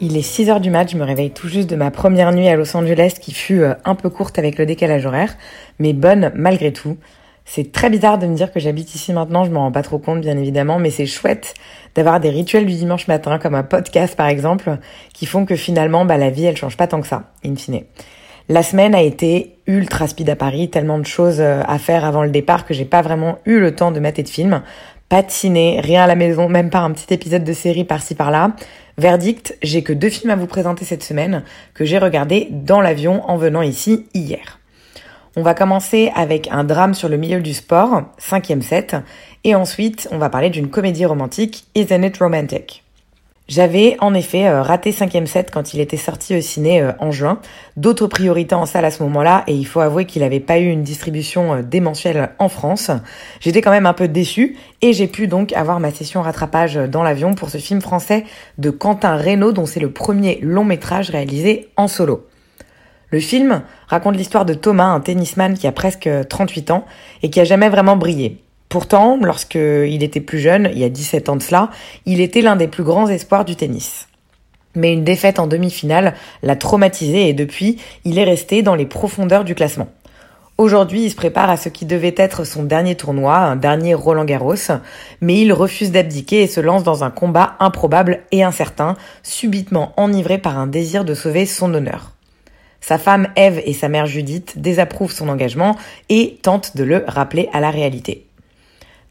Il est 6h du mat, je me réveille tout juste de ma première nuit à Los Angeles qui fut euh, un peu courte avec le décalage horaire, mais bonne malgré tout. C'est très bizarre de me dire que j'habite ici maintenant, je m'en rends pas trop compte bien évidemment, mais c'est chouette d'avoir des rituels du dimanche matin, comme un podcast par exemple, qui font que finalement bah, la vie elle change pas tant que ça, in fine. La semaine a été ultra speed à Paris, tellement de choses euh, à faire avant le départ que j'ai pas vraiment eu le temps de mater de films. Pas rien à la maison, même pas un petit épisode de série par-ci par-là. Verdict, j'ai que deux films à vous présenter cette semaine que j'ai regardés dans l'avion en venant ici hier. On va commencer avec un drame sur le milieu du sport, cinquième set, et ensuite on va parler d'une comédie romantique, Isn't It Romantic? J'avais en effet euh, raté cinquième set quand il était sorti au ciné euh, en juin, d'autres priorités en salle à ce moment-là, et il faut avouer qu'il n'avait pas eu une distribution euh, démentielle en France. J'étais quand même un peu déçue, et j'ai pu donc avoir ma session rattrapage dans l'avion pour ce film français de Quentin Reynaud, dont c'est le premier long métrage réalisé en solo. Le film raconte l'histoire de Thomas, un tennisman qui a presque 38 ans et qui a jamais vraiment brillé. Pourtant, lorsqu'il était plus jeune, il y a 17 ans de cela, il était l'un des plus grands espoirs du tennis. Mais une défaite en demi-finale l'a traumatisé et depuis, il est resté dans les profondeurs du classement. Aujourd'hui, il se prépare à ce qui devait être son dernier tournoi, un dernier Roland Garros, mais il refuse d'abdiquer et se lance dans un combat improbable et incertain, subitement enivré par un désir de sauver son honneur. Sa femme Eve et sa mère Judith désapprouvent son engagement et tentent de le rappeler à la réalité.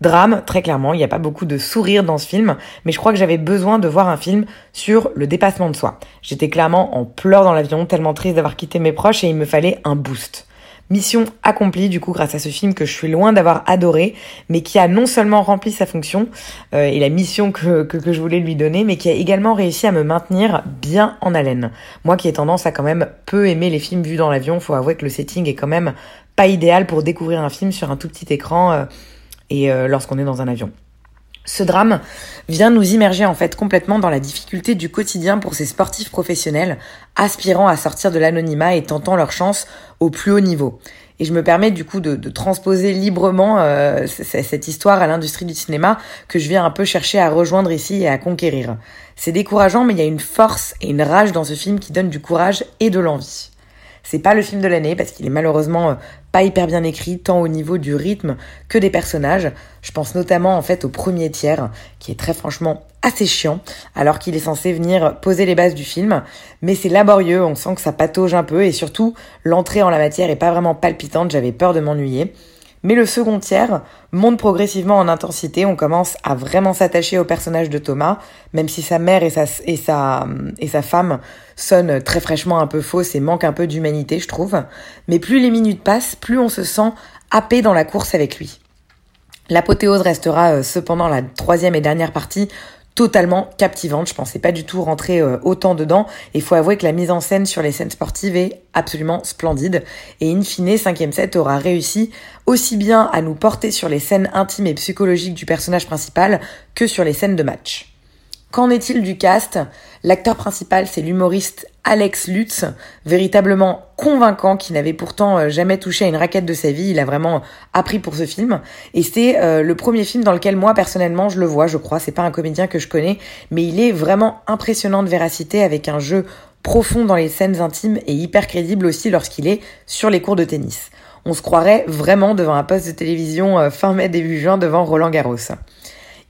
Drame, très clairement, il n'y a pas beaucoup de sourires dans ce film, mais je crois que j'avais besoin de voir un film sur le dépassement de soi. J'étais clairement en pleurs dans l'avion, tellement triste d'avoir quitté mes proches et il me fallait un boost. Mission accomplie du coup grâce à ce film que je suis loin d'avoir adoré, mais qui a non seulement rempli sa fonction euh, et la mission que, que, que, je voulais lui donner, mais qui a également réussi à me maintenir bien en haleine. Moi qui ai tendance à quand même peu aimer les films vus dans l'avion, faut avouer que le setting est quand même pas idéal pour découvrir un film sur un tout petit écran euh, et euh, lorsqu'on est dans un avion. Ce drame vient nous immerger en fait complètement dans la difficulté du quotidien pour ces sportifs professionnels aspirant à sortir de l'anonymat et tentant leur chance au plus haut niveau. Et je me permets du coup de, transposer librement euh, cette histoire à l'industrie du cinéma que je viens un peu chercher à rejoindre ici et à conquérir. C'est décourageant mais il y a une force et une rage dans ce film qui donne du courage et de l'envie. C'est pas le film de l'année parce qu'il est malheureusement pas hyper bien écrit, tant au niveau du rythme que des personnages. Je pense notamment en fait au premier tiers, qui est très franchement assez chiant, alors qu'il est censé venir poser les bases du film. Mais c'est laborieux, on sent que ça patauge un peu, et surtout, l'entrée en la matière est pas vraiment palpitante, j'avais peur de m'ennuyer. Mais le second tiers monte progressivement en intensité. On commence à vraiment s'attacher au personnage de Thomas, même si sa mère et sa, et sa, femme sonnent très fraîchement un peu fausses et manquent un peu d'humanité, je trouve. Mais plus les minutes passent, plus on se sent happé dans la course avec lui. L'apothéose restera euh, cependant la troisième et dernière partie totalement captivante. Je pensais pas du tout rentrer euh, autant dedans. Et faut avouer que la mise en scène sur les scènes sportives est absolument splendide. Et in fine, 5 set aura réussi aussi bien à nous porter sur les scènes intimes et psychologiques du personnage principal que sur les scènes de match. Qu'en est-il du cast? L'acteur principal, c'est l'humoriste Alex Lutz, véritablement convaincant, qui n'avait pourtant euh, jamais touché à une raquette de sa vie. Il a vraiment appris pour ce film. Et c'est euh, le premier film dans lequel moi, personnellement, je le vois, je crois. C'est pas un comédien que je connais, mais il est vraiment impressionnant de véracité avec un jeu profond dans les scènes intimes et hyper crédible aussi lorsqu'il est sur les cours de tennis. On se croirait vraiment devant un poste de télévision euh, fin mai, début juin devant Roland Garros.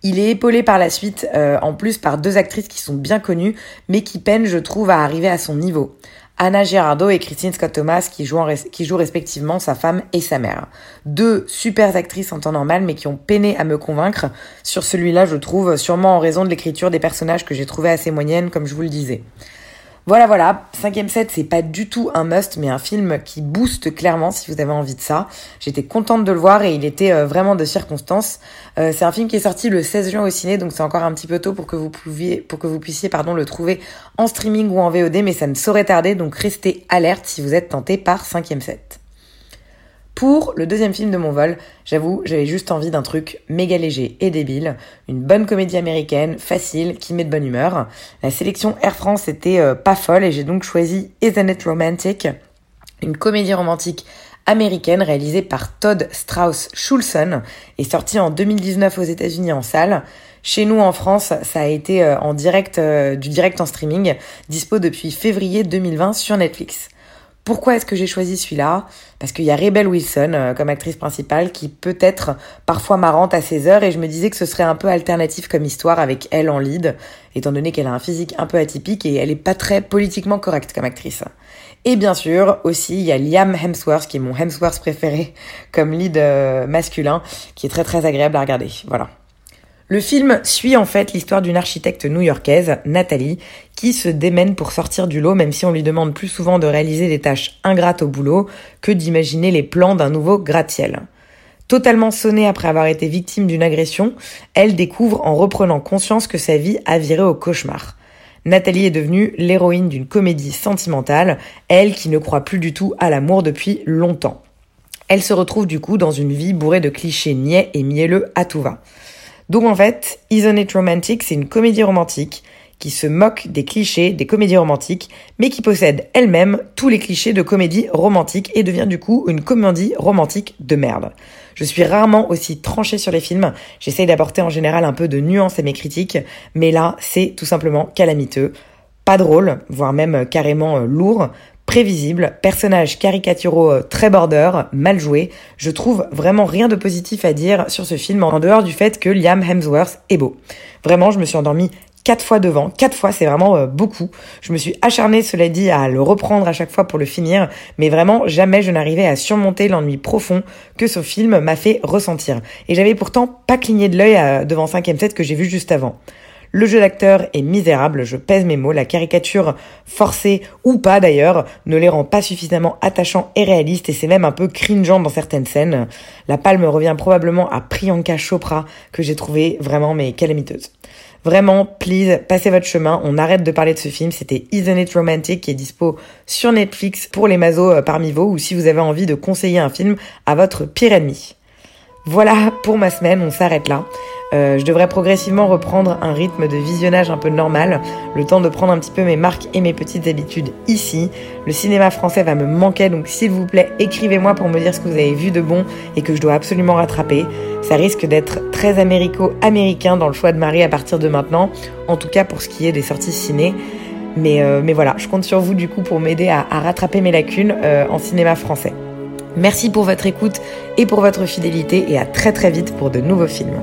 Il est épaulé par la suite, euh, en plus, par deux actrices qui sont bien connues, mais qui peinent, je trouve, à arriver à son niveau. Anna Girardot et Christine Scott Thomas qui jouent, qui jouent respectivement sa femme et sa mère. Deux super actrices en temps normal mais qui ont peiné à me convaincre. Sur celui-là, je trouve, sûrement en raison de l'écriture des personnages que j'ai trouvé assez moyennes, comme je vous le disais. Voilà, voilà, cinquième set, c'est pas du tout un must, mais un film qui booste clairement si vous avez envie de ça. J'étais contente de le voir et il était euh, vraiment de circonstance. Euh, c'est un film qui est sorti le 16 juin au ciné, donc c'est encore un petit peu tôt pour que vous pouviez, pour que vous puissiez, pardon, le trouver en streaming ou en VOD, mais ça ne saurait tarder, donc restez alerte si vous êtes tenté par cinquième set. Pour le deuxième film de mon vol, j'avoue, j'avais juste envie d'un truc méga léger et débile, une bonne comédie américaine, facile, qui met de bonne humeur. La sélection Air France était euh, pas folle et j'ai donc choisi Isn't It Romantic, une comédie romantique américaine réalisée par Todd Strauss Schulson et sortie en 2019 aux États-Unis en salle. Chez nous en France, ça a été euh, en direct, euh, du direct en streaming, dispo depuis février 2020 sur Netflix. Pourquoi est-ce que j'ai choisi celui-là? Parce qu'il y a Rebel Wilson euh, comme actrice principale qui peut être parfois marrante à ses heures et je me disais que ce serait un peu alternatif comme histoire avec elle en lead, étant donné qu'elle a un physique un peu atypique et elle est pas très politiquement correcte comme actrice. Et bien sûr, aussi, il y a Liam Hemsworth, qui est mon Hemsworth préféré comme lead euh, masculin, qui est très très agréable à regarder. Voilà. Le film suit en fait l'histoire d'une architecte new-yorkaise, Nathalie, qui se démène pour sortir du lot même si on lui demande plus souvent de réaliser des tâches ingrates au boulot que d'imaginer les plans d'un nouveau gratte-ciel. Totalement sonnée après avoir été victime d'une agression, elle découvre en reprenant conscience que sa vie a viré au cauchemar. Nathalie est devenue l'héroïne d'une comédie sentimentale, elle qui ne croit plus du tout à l'amour depuis longtemps. Elle se retrouve du coup dans une vie bourrée de clichés niais et mielleux à tout va. Donc en fait, Isn't It Romantic, c'est une comédie romantique qui se moque des clichés des comédies romantiques, mais qui possède elle-même tous les clichés de comédie romantique et devient du coup une comédie romantique de merde. Je suis rarement aussi tranchée sur les films, j'essaye d'apporter en général un peu de nuance à mes critiques, mais là, c'est tout simplement calamiteux. Pas drôle, voire même carrément euh, lourd, prévisible, personnage caricaturaux euh, très border, mal joué. Je trouve vraiment rien de positif à dire sur ce film en dehors du fait que Liam Hemsworth est beau. Vraiment, je me suis endormie quatre fois devant. Quatre fois, c'est vraiment euh, beaucoup. Je me suis acharnée, cela dit, à le reprendre à chaque fois pour le finir, mais vraiment jamais je n'arrivais à surmonter l'ennui profond que ce film m'a fait ressentir. Et j'avais pourtant pas cligné de l'œil euh, devant 5ème set que j'ai vu juste avant. Le jeu d'acteur est misérable, je pèse mes mots, la caricature forcée ou pas d'ailleurs ne les rend pas suffisamment attachants et réalistes et c'est même un peu cringeant dans certaines scènes. La palme revient probablement à Priyanka Chopra que j'ai trouvé vraiment mais calamiteuse. Vraiment, please, passez votre chemin. On arrête de parler de ce film. C'était Isn't It Romantic qui est dispo sur Netflix pour les mazos euh, parmi vous ou si vous avez envie de conseiller un film à votre pire ennemi. Voilà pour ma semaine, on s'arrête là. Euh, je devrais progressivement reprendre un rythme de visionnage un peu normal, le temps de prendre un petit peu mes marques et mes petites habitudes ici. Le cinéma français va me manquer, donc s'il vous plaît, écrivez-moi pour me dire ce que vous avez vu de bon et que je dois absolument rattraper. Ça risque d'être très américo-américain dans le choix de Marie à partir de maintenant, en tout cas pour ce qui est des sorties ciné. Mais, euh, voilà, je compte sur vous du coup pour m'aider à, rattraper mes lacunes euh, en cinéma français. Merci pour votre écoute et pour votre fidélité et à très très vite pour de nouveaux films.